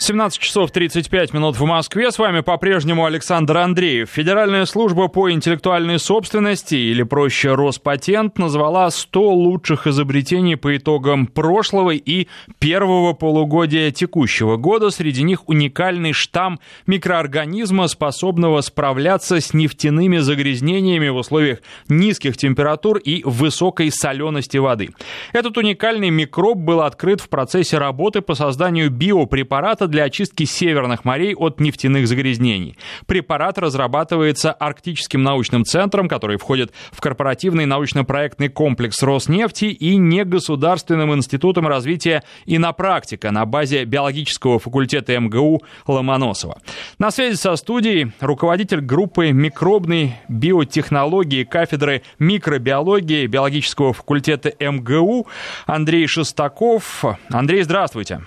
17 часов 35 минут в Москве. С вами по-прежнему Александр Андреев. Федеральная служба по интеллектуальной собственности, или проще Роспатент, назвала 100 лучших изобретений по итогам прошлого и первого полугодия текущего года. Среди них уникальный штамм микроорганизма, способного справляться с нефтяными загрязнениями в условиях низких температур и высокой солености воды. Этот уникальный микроб был открыт в процессе работы по созданию биопрепарата для очистки северных морей от нефтяных загрязнений. Препарат разрабатывается Арктическим научным центром, который входит в корпоративный научно-проектный комплекс Роснефти и негосударственным институтом развития инопрактика на базе биологического факультета МГУ Ломоносова. На связи со студией руководитель группы микробной биотехнологии кафедры микробиологии биологического факультета МГУ Андрей Шестаков. Андрей, здравствуйте.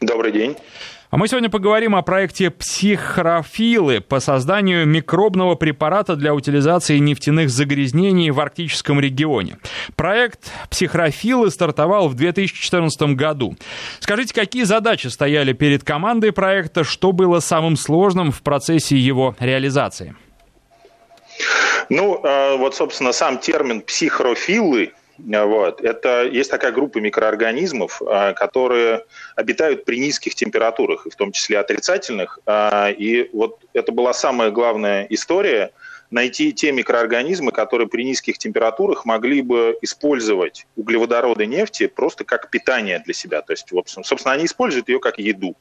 Добрый день. А мы сегодня поговорим о проекте «Психрофилы» по созданию микробного препарата для утилизации нефтяных загрязнений в арктическом регионе. Проект «Психрофилы» стартовал в 2014 году. Скажите, какие задачи стояли перед командой проекта, что было самым сложным в процессе его реализации? Ну, э, вот, собственно, сам термин «психрофилы» Вот. Это есть такая группа микроорганизмов, а, которые обитают при низких температурах, в том числе отрицательных. А, и вот это была самая главная история найти те микроорганизмы, которые при низких температурах могли бы использовать углеводороды нефти просто как питание для себя. То есть, собственно, они используют ее как еду.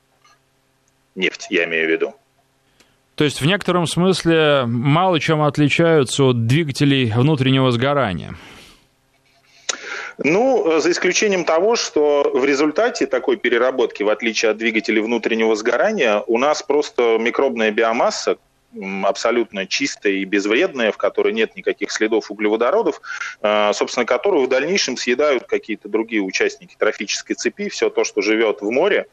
Нефть, я имею в виду. То есть в некотором смысле мало чем отличаются от двигателей внутреннего сгорания. Ну, э, за исключением того, что в результате такой переработки, в отличие от двигателей внутреннего сгорания, у нас просто микробная биомасса, абсолютно чистая и безвредная, в которой нет никаких следов углеводородов, э, собственно, которую в дальнейшем съедают какие-то другие участники трофической цепи, все то, что живет в море,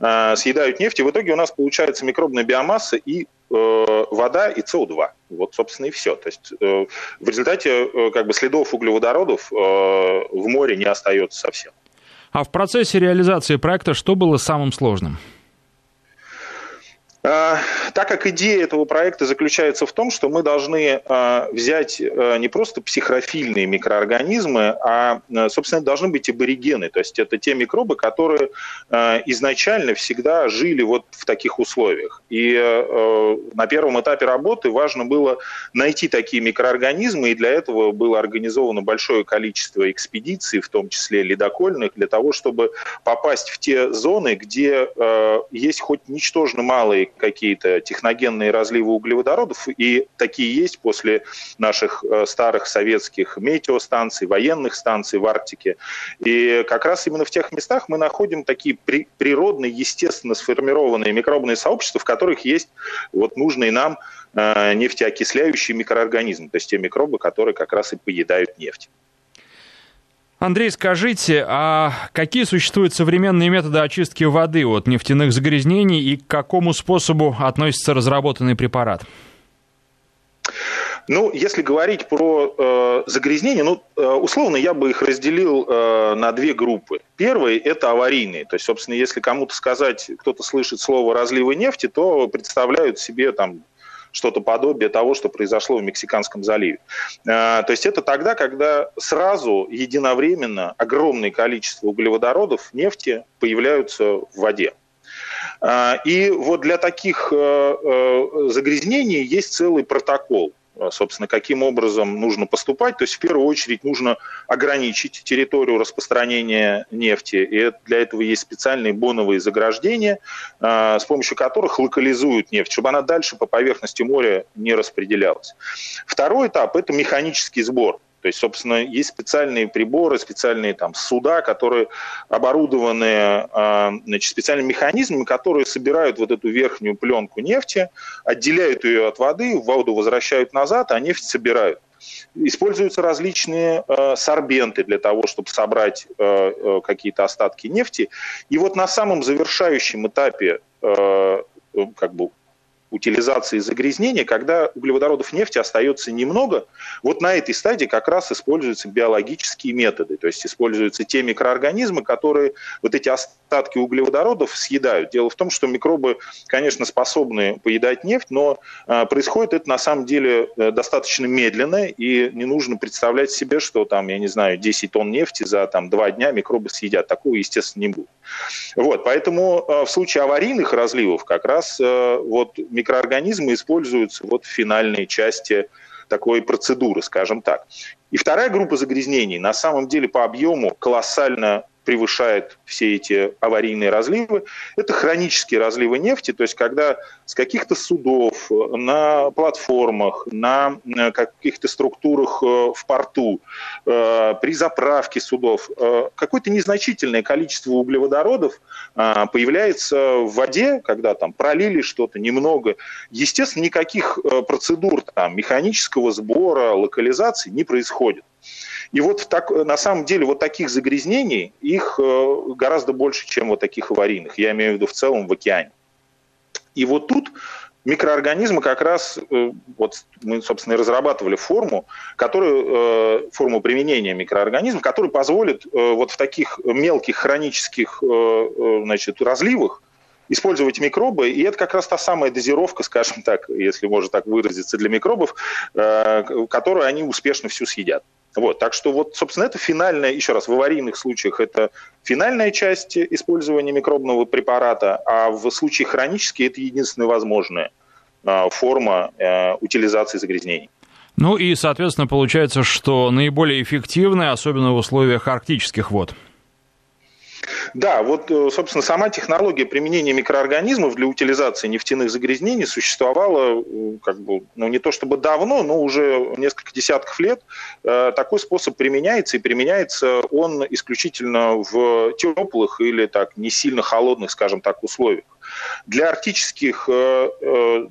э, съедают нефть, и в итоге у нас получается микробная биомасса и Э, вода и СО2. Вот, собственно, и все. То есть в результате как бы следов углеводородов в море не остается совсем. А в процессе реализации проекта что было самым сложным? А, так как идея этого проекта заключается в том, что мы должны а, взять а, не просто психрофильные микроорганизмы, а, собственно, должны быть аборигены. То есть это те микробы, которые изначально всегда жили вот в таких условиях. И на первом этапе работы важно было найти такие микроорганизмы, и для этого было организовано большое количество экспедиций, в том числе ледокольных, для того, чтобы попасть в те зоны, где есть хоть ничтожно малые какие-то техногенные разливы углеводородов, и такие есть после наших э, старых советских метеостанций, военных станций в Арктике. И как раз именно в тех местах мы находим такие при, природные, естественно сформированные микробные сообщества, в которых есть вот нужные нам э, нефтеокисляющие микроорганизмы, то есть те микробы, которые как раз и поедают нефть. Андрей, скажите, а какие существуют современные методы очистки воды от нефтяных загрязнений и к какому способу относится разработанный препарат? Ну, если говорить про э, загрязнения, ну, э, условно я бы их разделил э, на две группы. Первый – это аварийные. То есть, собственно, если кому-то сказать, кто-то слышит слово «разливы нефти», то представляют себе там что-то подобие того, что произошло в Мексиканском заливе. А, то есть это тогда, когда сразу единовременно огромное количество углеводородов, нефти появляются в воде. А, и вот для таких э, э, загрязнений есть целый протокол. А, собственно, каким образом нужно поступать. То есть, в первую очередь, нужно ограничить территорию распространения нефти. И для этого есть специальные боновые заграждения, а, с помощью которых локализуют нефть, чтобы она дальше по поверхности моря не распределялась. Второй этап – это механический сбор. То есть, собственно, есть специальные приборы, специальные там суда, которые оборудованы а, значит, специальными механизмами, которые собирают вот эту верхнюю пленку нефти, отделяют ее от воды, воду возвращают назад, а нефть собирают. Используются различные э, сорбенты для того, чтобы собрать э, какие-то остатки нефти. И вот на самом завершающем этапе э, как бы утилизации загрязнения, когда углеводородов нефти остается немного. Вот на этой стадии как раз используются биологические методы, то есть используются те микроорганизмы, которые вот эти остатки углеводородов съедают. Дело в том, что микробы, конечно, способны поедать нефть, но а, происходит это на самом деле э, достаточно медленно, и не нужно представлять себе, что там, я не знаю, 10 тонн нефти за там, 2 дня микробы съедят. Такого, естественно, не будет. Вот, поэтому э, в случае аварийных разливов как раз э, вот микроорганизмы используются вот в финальной части такой процедуры, скажем так. И вторая группа загрязнений на самом деле по объему колоссально превышает все эти аварийные разливы, это хронические разливы нефти, то есть когда с каких-то судов, на платформах, на каких-то структурах э, в порту, э, при заправке судов, э, какое-то незначительное количество углеводородов появляется в воде, когда там пролили что-то немного. Естественно, никаких процедур там, механического сбора, локализации не происходит. И вот так, на самом деле вот таких загрязнений, их э, гораздо больше, чем вот таких аварийных. Я имею в виду в целом в океане. И вот тут микроорганизмы как раз, э, вот мы, собственно, и разрабатывали форму, которую, э, форму применения микроорганизмов, которая позволит вот в таких мелких хронических значит, разливах использовать микробы, и это как раз та самая дозировка, скажем так, если можно так выразиться, для микробов, которую они успешно всю съедят. Вот, так что вот, собственно, это финальная, еще раз, в аварийных случаях это финальная часть использования микробного препарата, а в случае хронический это единственная возможная а, форма э, утилизации загрязнений. Ну и, соответственно, получается, что наиболее эффективная, особенно в условиях арктических вод. Да, вот, э, собственно, сама технология применения микроорганизмов для утилизации нефтяных загрязнений существовала э, как бы, ну, не то чтобы давно, но уже несколько десятков лет. Э, такой способ применяется, и применяется он исключительно в теплых или так не сильно холодных, скажем так, условиях. Для арктических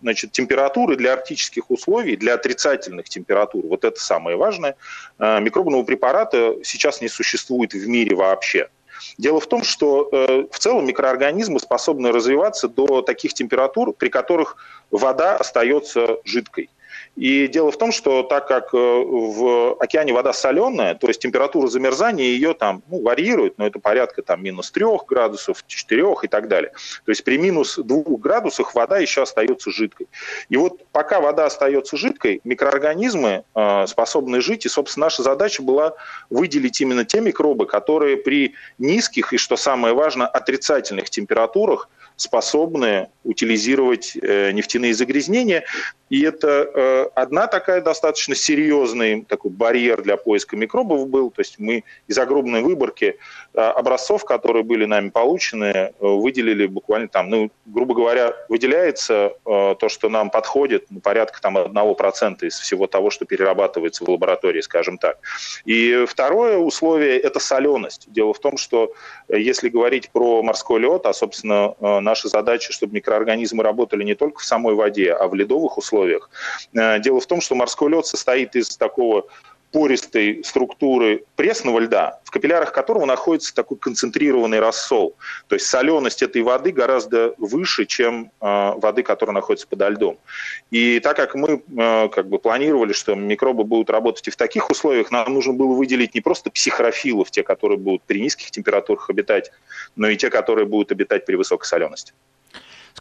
значит, температур и для арктических условий, для отрицательных температур, вот это самое важное, микробного препарата сейчас не существует в мире вообще. Дело в том, что э, в целом микроорганизмы способны развиваться до таких температур, при которых вода остается жидкой. И дело в том, что так как э, в океане вода соленая, то есть температура замерзания ее там ну, варьирует, но это порядка там минус 3 градусов, 4 и так далее. То есть при минус 2 градусах вода еще остается жидкой. И вот пока вода остается жидкой, микроорганизмы э, способны жить, и, собственно, наша задача была выделить именно те микробы, которые при низких и, что самое важное, отрицательных температурах способны утилизировать э, нефтяные загрязнения. И это э, одна такая достаточно серьезный такой барьер для поиска микробов был. То есть мы из огромной выборки э, образцов, которые были нами получены, выделили буквально там, ну, грубо говоря, выделяется то, что нам подходит, ну, порядка там 1% из всего того, что перерабатывается в лаборатории, скажем так. И второе условие – это соленость. Дело в том, что если говорить про морской лед, а, собственно, наша задача, чтобы микроорганизмы работали не только в самой воде, а в ледовых условиях. Э, дело в том, что морской лед состоит из такого пористой структуры пресного льда, в капиллярах которого находится такой концентрированный рассол. То есть соленость этой воды гораздо выше, чем э, воды, которая находится подо льдом. И так как мы э, как бы планировали, что микробы будут работать и в таких условиях, нам нужно было выделить не просто психрофилов, те, которые будут при низких температурах обитать, но и те, которые будут обитать при высокой солености.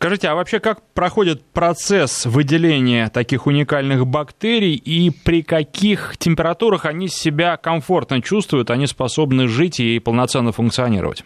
Скажите, а вообще как проходит процесс выделения таких уникальных бактерий и при каких температурах они себя комфортно чувствуют, они способны жить и полноценно функционировать?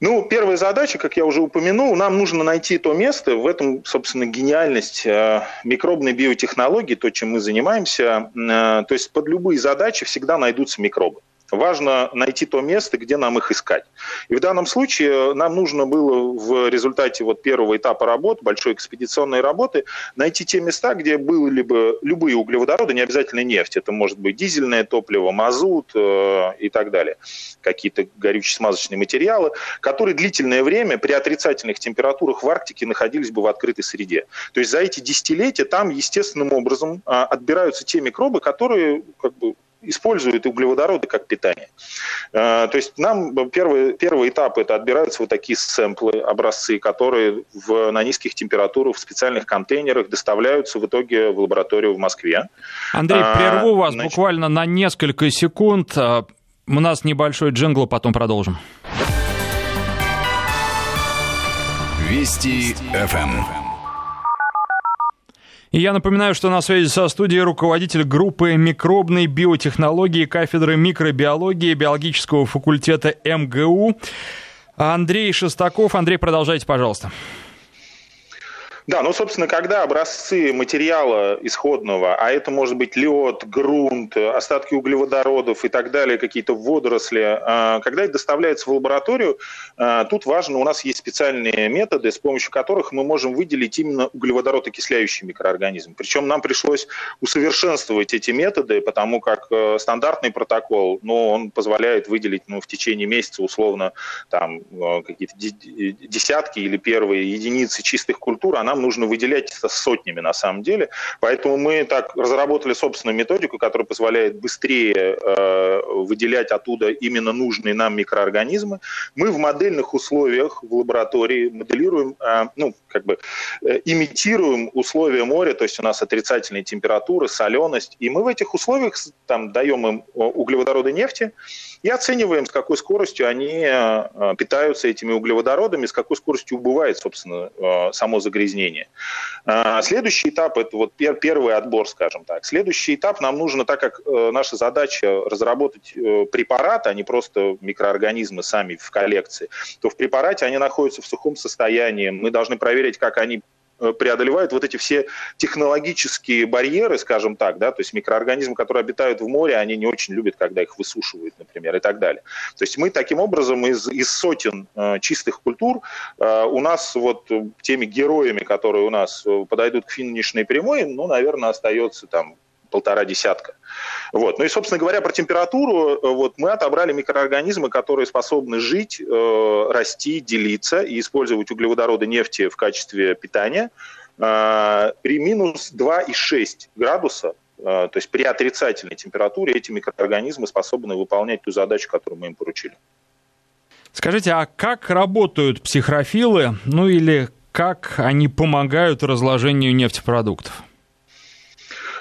Ну, первая задача, как я уже упомянул, нам нужно найти то место, в этом, собственно, гениальность э, микробной биотехнологии, то, чем мы занимаемся. Э, то есть под любые задачи всегда найдутся микробы. Важно найти то место, где нам их искать. И в данном случае нам нужно было в результате вот первого этапа работы, большой экспедиционной работы, найти те места, где были бы любые углеводороды, не обязательно нефть. Это может быть дизельное топливо, мазут э, и так далее. Какие-то горюче-смазочные материалы, которые длительное время при отрицательных температурах в Арктике находились бы в открытой среде. То есть за эти десятилетия там естественным образом э, отбираются те микробы, которые как бы, используют углеводороды как питание. То есть нам первый, первый этап – это отбираются вот такие сэмплы, образцы, которые в, на низких температурах в специальных контейнерах доставляются в итоге в лабораторию в Москве. Андрей, прерву вас Значит... буквально на несколько секунд. У нас небольшой джингл, потом продолжим. Вести ФМ. И я напоминаю, что на связи со студией руководитель группы микробной биотехнологии кафедры микробиологии биологического факультета МГУ Андрей Шестаков. Андрей, продолжайте, пожалуйста. Да, ну, собственно, когда образцы материала исходного, а это может быть лед, грунт, остатки углеводородов и так далее, какие-то водоросли, а, когда это доставляется в лабораторию, а, тут важно, у нас есть специальные методы, с помощью которых мы можем выделить именно углеводород-окисляющий микроорганизм. Причем нам пришлось усовершенствовать эти методы, потому как э, стандартный протокол, ну, он позволяет выделить ну, в течение месяца условно там э, какие-то десятки или первые единицы чистых культур, а нам нам нужно выделять это сотнями на самом деле. Поэтому мы так разработали собственную методику, которая позволяет быстрее э, выделять оттуда именно нужные нам микроорганизмы. Мы в модельных условиях в лаборатории моделируем, э, ну, как бы э, имитируем условия моря, то есть у нас отрицательные температуры, соленость, и мы в этих условиях там даем им углеводороды нефти и оцениваем, с какой скоростью они э, питаются этими углеводородами, с какой скоростью убывает, собственно, э, само загрязнение. А, следующий этап – это вот первый отбор, скажем так. Следующий этап нам нужно, так как э, наша задача разработать э, препарат, а не просто микроорганизмы сами в коллекции, то в препарате они находятся в сухом состоянии. Мы должны проверить, как они Э, преодолевают вот эти все технологические барьеры, скажем так, да, то есть микроорганизмы, которые обитают в море, они не очень любят, когда их высушивают, например, и так далее. То есть мы таким образом из, из сотен э, чистых культур э, у нас вот теми героями, которые у нас э, подойдут к финишной прямой, ну, наверное, остается там полтора десятка. Вот. Ну и, собственно говоря, про температуру, э, вот, мы отобрали микроорганизмы, которые способны жить, э, расти, делиться и использовать углеводороды нефти в качестве питания э, при минус 2,6 градуса э, то есть при отрицательной температуре эти микроорганизмы способны выполнять ту задачу, которую мы им поручили. Скажите, а как работают психрофилы, ну или как они помогают разложению нефтепродуктов?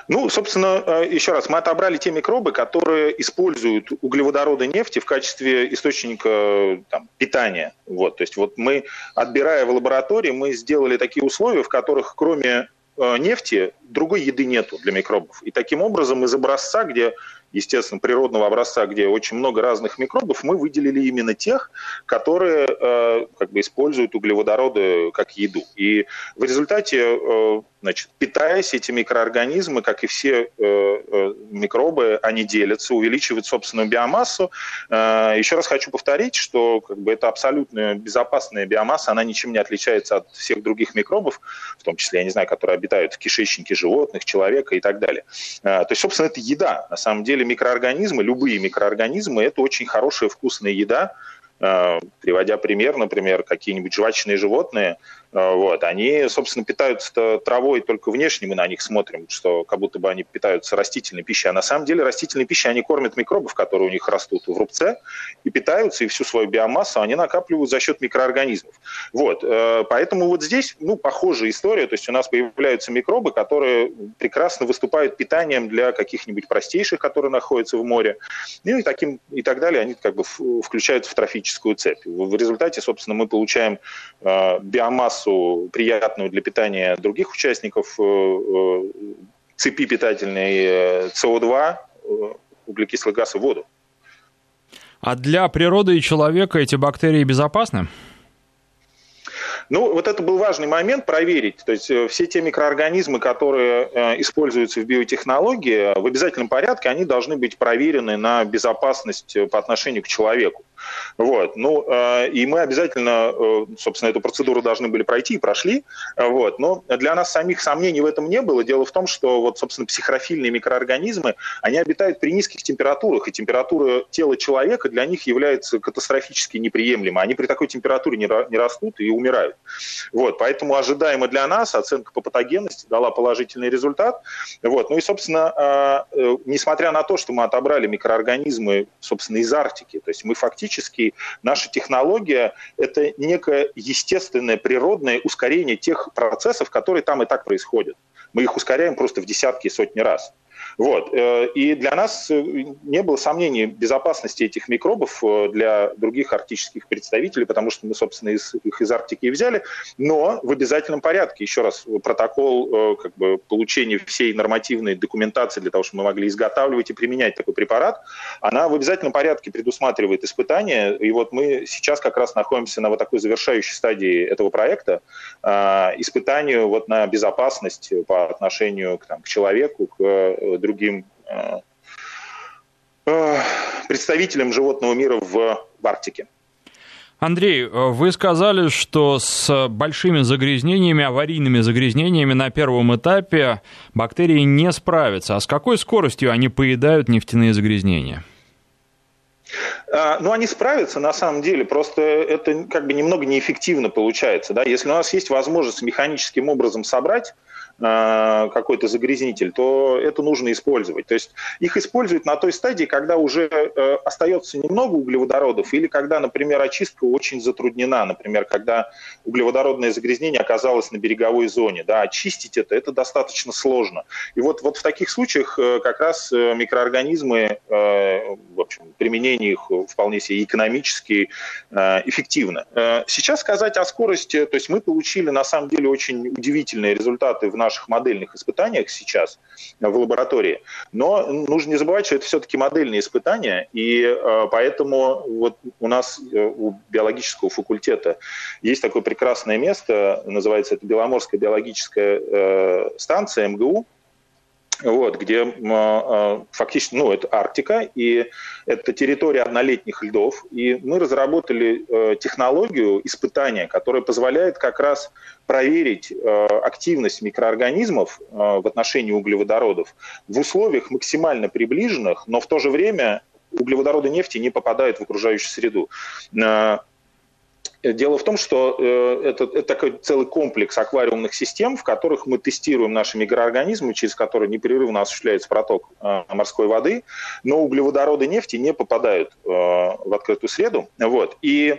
Ну, собственно, э, еще раз, мы отобрали те микробы, которые используют углеводороды нефти в качестве источника там, питания. Вот, то есть вот мы, отбирая в лаборатории, мы сделали такие условия, в которых кроме э, нефти другой еды нету для микробов. И таким образом из образца, где естественно, природного образца, где очень много разных микробов, мы выделили именно тех, которые э, как бы используют углеводороды как еду. И в результате, э, значит, питаясь, эти микроорганизмы, как и все э, э, микробы, они делятся, увеличивают собственную биомассу. Э, еще раз хочу повторить, что как бы, это абсолютно безопасная биомасса, она ничем не отличается от всех других микробов, в том числе, я не знаю, которые обитают в кишечнике животных, человека и так далее. Э, то есть, собственно, это еда. На самом деле деле микроорганизмы, любые микроорганизмы, это очень хорошая вкусная еда. Э, приводя пример, например, какие-нибудь жвачные животные, Э, вот. Они, собственно, питаются травой только внешне, мы на них смотрим, что как будто бы они питаются растительной пищей. А на самом деле растительной пищей они кормят микробов, которые у них растут в рубце, и питаются, и всю свою биомассу они накапливают за счет микроорганизмов. Вот. Э, поэтому вот здесь ну, похожая история. То есть у нас появляются микробы, которые прекрасно выступают питанием для каких-нибудь простейших, которые находятся в море. Ну и, таким, и так далее. Они как бы включаются в трофическую цепь. В результате, собственно, мы получаем э, биомассу массу приятную для питания других участников э, э, цепи питательной СО2, э, углекислый газ и воду. А для природы и человека эти бактерии безопасны? Ну, вот это был важный момент проверить. То есть все те микроорганизмы, которые используются в биотехнологии, в обязательном порядке они должны быть проверены на безопасность по отношению к человеку. Вот. Ну, и мы обязательно, собственно, эту процедуру должны были пройти и прошли. Вот. Но для нас самих сомнений в этом не было. Дело в том, что, вот, собственно, психрофильные микроорганизмы, они обитают при низких температурах, и температура тела человека для них является катастрофически неприемлемой. Они при такой температуре не растут и умирают. Вот. Поэтому ожидаемо для нас оценка по патогенности дала положительный результат. Вот. Ну и, собственно, э, несмотря на то, что мы отобрали микроорганизмы, собственно, из Арктики, то есть мы фактически, наша технология – это некое естественное, природное ускорение тех процессов, которые там и так происходят. Мы их ускоряем просто в десятки и сотни раз. Вот. Э, и для нас э, не было сомнений безопасности этих микробов э, для других арктических представителей, потому что мы, собственно, их из Арктики и взяли, но в обязательном порядке. Еще раз, протокол как бы, получения всей нормативной документации для того, чтобы мы могли изготавливать и применять такой препарат, она в обязательном порядке предусматривает испытания. И вот мы сейчас как раз находимся на вот такой завершающей стадии этого проекта, испытанию вот на безопасность по отношению к, там, к человеку, к другим э, э, представителям животного мира в, в Арктике. Андрей, э, вы сказали, что с большими загрязнениями, аварийными загрязнениями на первом этапе бактерии не справятся. А с какой скоростью они поедают нефтяные загрязнения? Ну, они справятся на самом деле, просто это как бы немного неэффективно получается. Да? Если у нас есть возможность механическим образом собрать какой-то загрязнитель, то это нужно использовать. То есть их используют на той стадии, когда уже э, остается немного углеводородов или когда, например, очистка очень затруднена, например, когда углеводородное загрязнение оказалось на береговой зоне. Да, очистить это, это достаточно сложно. И вот, вот в таких случаях э, как раз микроорганизмы, в общем, применение их вполне себе экономически эффективно. Сейчас сказать о скорости, то есть мы получили на самом деле очень удивительные результаты в нашем наших модельных испытаниях сейчас в лаборатории. Но нужно не забывать, что это все-таки модельные испытания, и э, поэтому вот у нас э, у биологического факультета есть такое прекрасное место, называется это Беломорская биологическая э, станция МГУ, вот, где э, фактически, ну, это Арктика, и это территория однолетних льдов, и мы разработали э, технологию испытания, которая позволяет как раз проверить э, активность микроорганизмов в отношении углеводородов в условиях максимально приближенных, но в то же время углеводороды нефти не попадают в окружающую среду. Дело в том, что э, это, это такой целый комплекс аквариумных систем, в которых мы тестируем наши микроорганизмы, через которые непрерывно осуществляется проток э, морской воды, но углеводороды нефти не попадают э, в открытую среду. Вот. И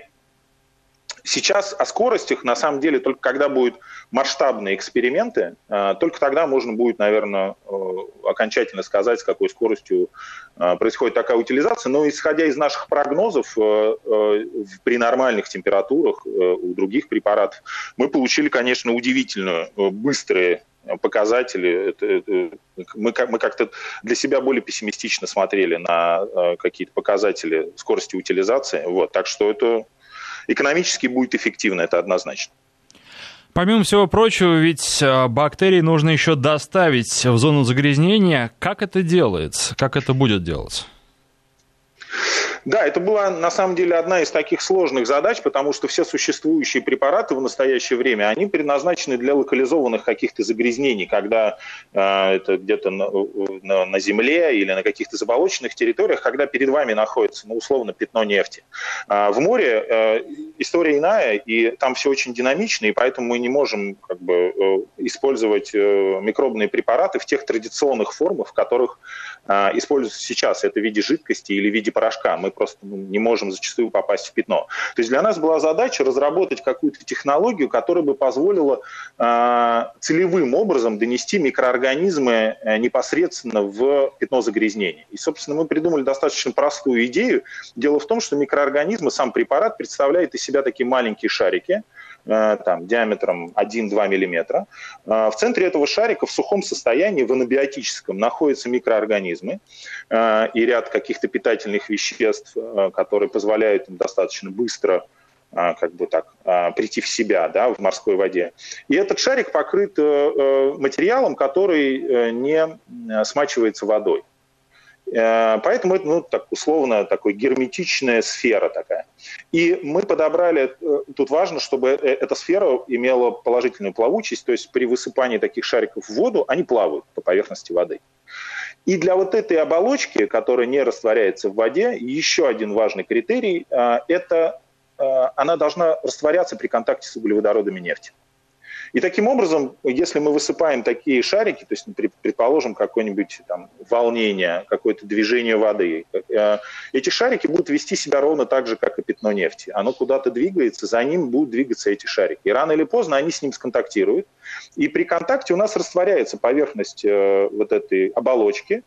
Сейчас о скоростях, на самом деле, только когда будут масштабные эксперименты, э, только тогда можно будет, наверное, э, окончательно сказать, с какой скоростью э, происходит такая утилизация. Но исходя из наших прогнозов, при нормальных температурах у других препаратов, мы получили, конечно, удивительно быстрые показатели. Мы как-то для себя более пессимистично смотрели на какие-то показатели скорости утилизации. Вот, так что это экономически будет эффективно, это однозначно. Помимо всего прочего, ведь э, бактерии нужно еще доставить в зону загрязнения. Как это делается? Как это будет делаться? Да, это была на самом деле одна из таких сложных задач, потому что все существующие препараты в настоящее время, они предназначены для локализованных каких-то загрязнений, когда э, это где-то на, на, на земле или на каких-то заболоченных территориях, когда перед вами находится, ну, условно, пятно нефти. А в море э, история иная, и там все очень динамично, и поэтому мы не можем как бы, э, использовать э, микробные препараты в тех традиционных формах, в которых э, используются сейчас. Это в виде жидкости или в виде порошка. Мы просто ну, не можем зачастую попасть в пятно. То есть для нас была задача разработать какую-то технологию, которая бы позволила э, целевым образом донести микроорганизмы э, непосредственно в пятно загрязнения. И, собственно, мы придумали достаточно простую идею. Дело в том, что микроорганизмы, сам препарат представляет из себя такие маленькие шарики, там, диаметром 1-2 мм. Э, в центре этого шарика в сухом состоянии, в анабиотическом, находятся микроорганизмы э, и ряд каких-то питательных веществ, которые позволяют им достаточно быстро как бы так, прийти в себя да, в морской воде. И этот шарик покрыт материалом, который не смачивается водой. Э, поэтому это, ну, так условно, такой герметичная сфера такая. И мы подобрали, э, тут важно, чтобы э, эта сфера имела положительную плавучесть, то есть при высыпании таких шариков в воду они плавают по поверхности воды. И для вот этой оболочки, которая не растворяется в воде, еще один важный критерий – это она должна растворяться при контакте с углеводородами нефти. И таким образом, если мы высыпаем такие шарики, то есть, предположим, какое-нибудь там волнение, какое-то движение воды, э, эти шарики будут вести себя ровно так же, как и пятно нефти. Оно куда-то двигается, за ним будут двигаться эти шарики. И рано или поздно они с ним сконтактируют. И при контакте у нас растворяется поверхность э, вот этой оболочки,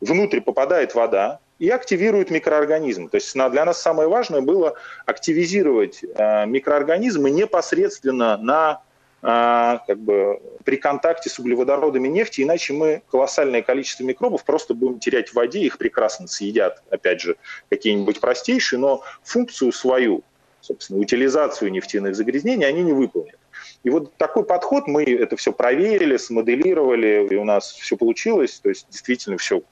внутрь попадает вода, и активирует микроорганизмы. То есть для нас самое важное было активизировать э, микроорганизмы непосредственно на как бы при контакте с углеводородами нефти, иначе мы колоссальное количество микробов просто будем терять в воде, их прекрасно съедят, опять же, какие-нибудь простейшие, но функцию свою, собственно, утилизацию нефтяных загрязнений они не выполнят. И вот такой подход, мы это все проверили, смоделировали, и у нас все получилось, то есть действительно все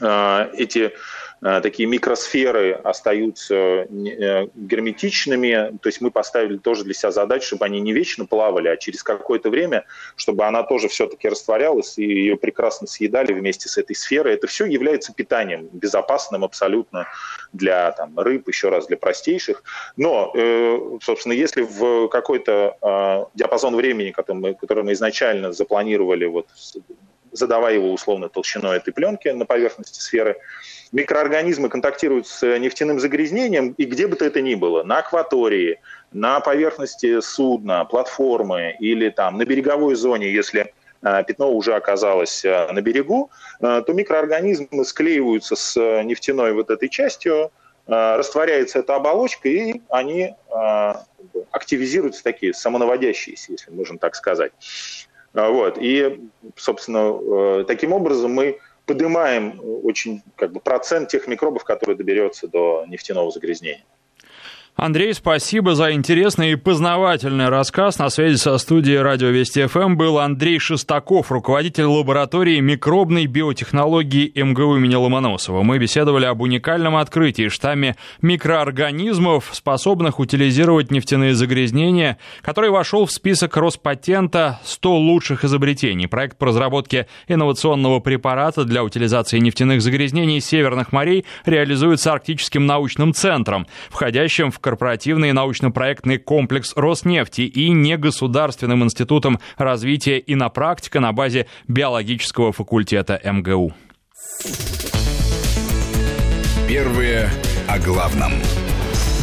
а, эти такие микросферы остаются э, герметичными. То есть мы поставили тоже для себя задачу, чтобы они не вечно плавали, а через какое-то время, чтобы она тоже все-таки растворялась и ее прекрасно съедали вместе с этой сферой. Это все является питанием, безопасным абсолютно для там, рыб, еще раз, для простейших. Но, э, собственно, если в какой-то диапазон времени, который мы, который мы изначально запланировали вот задавая его условно толщиной этой пленки на поверхности сферы, микроорганизмы контактируют с нефтяным загрязнением, и где бы то это ни было, на акватории, на поверхности судна, платформы или там на береговой зоне, если э, пятно уже оказалось э, на берегу, э, то микроорганизмы склеиваются с нефтяной вот этой частью, растворяется эта оболочка, и они активизируются такие самонаводящиеся, если можно так сказать. Вот. И, собственно, таким образом мы поднимаем очень как бы, процент тех микробов, которые доберется до нефтяного загрязнения. Андрей, спасибо за интересный и познавательный рассказ. На связи со студией Радио Вести ФМ был Андрей Шестаков, руководитель лаборатории микробной биотехнологии МГУ имени Ломоносова. Мы беседовали об уникальном открытии штамме микроорганизмов, способных утилизировать нефтяные загрязнения, который вошел в список Роспатента 100 лучших изобретений. Проект по разработке инновационного препарата для утилизации нефтяных загрязнений северных морей реализуется Арктическим научным центром, входящим в корпоративный научно-проектный комплекс Роснефти и негосударственным институтом развития и на практика на базе биологического факультета МГУ. Первые о главном.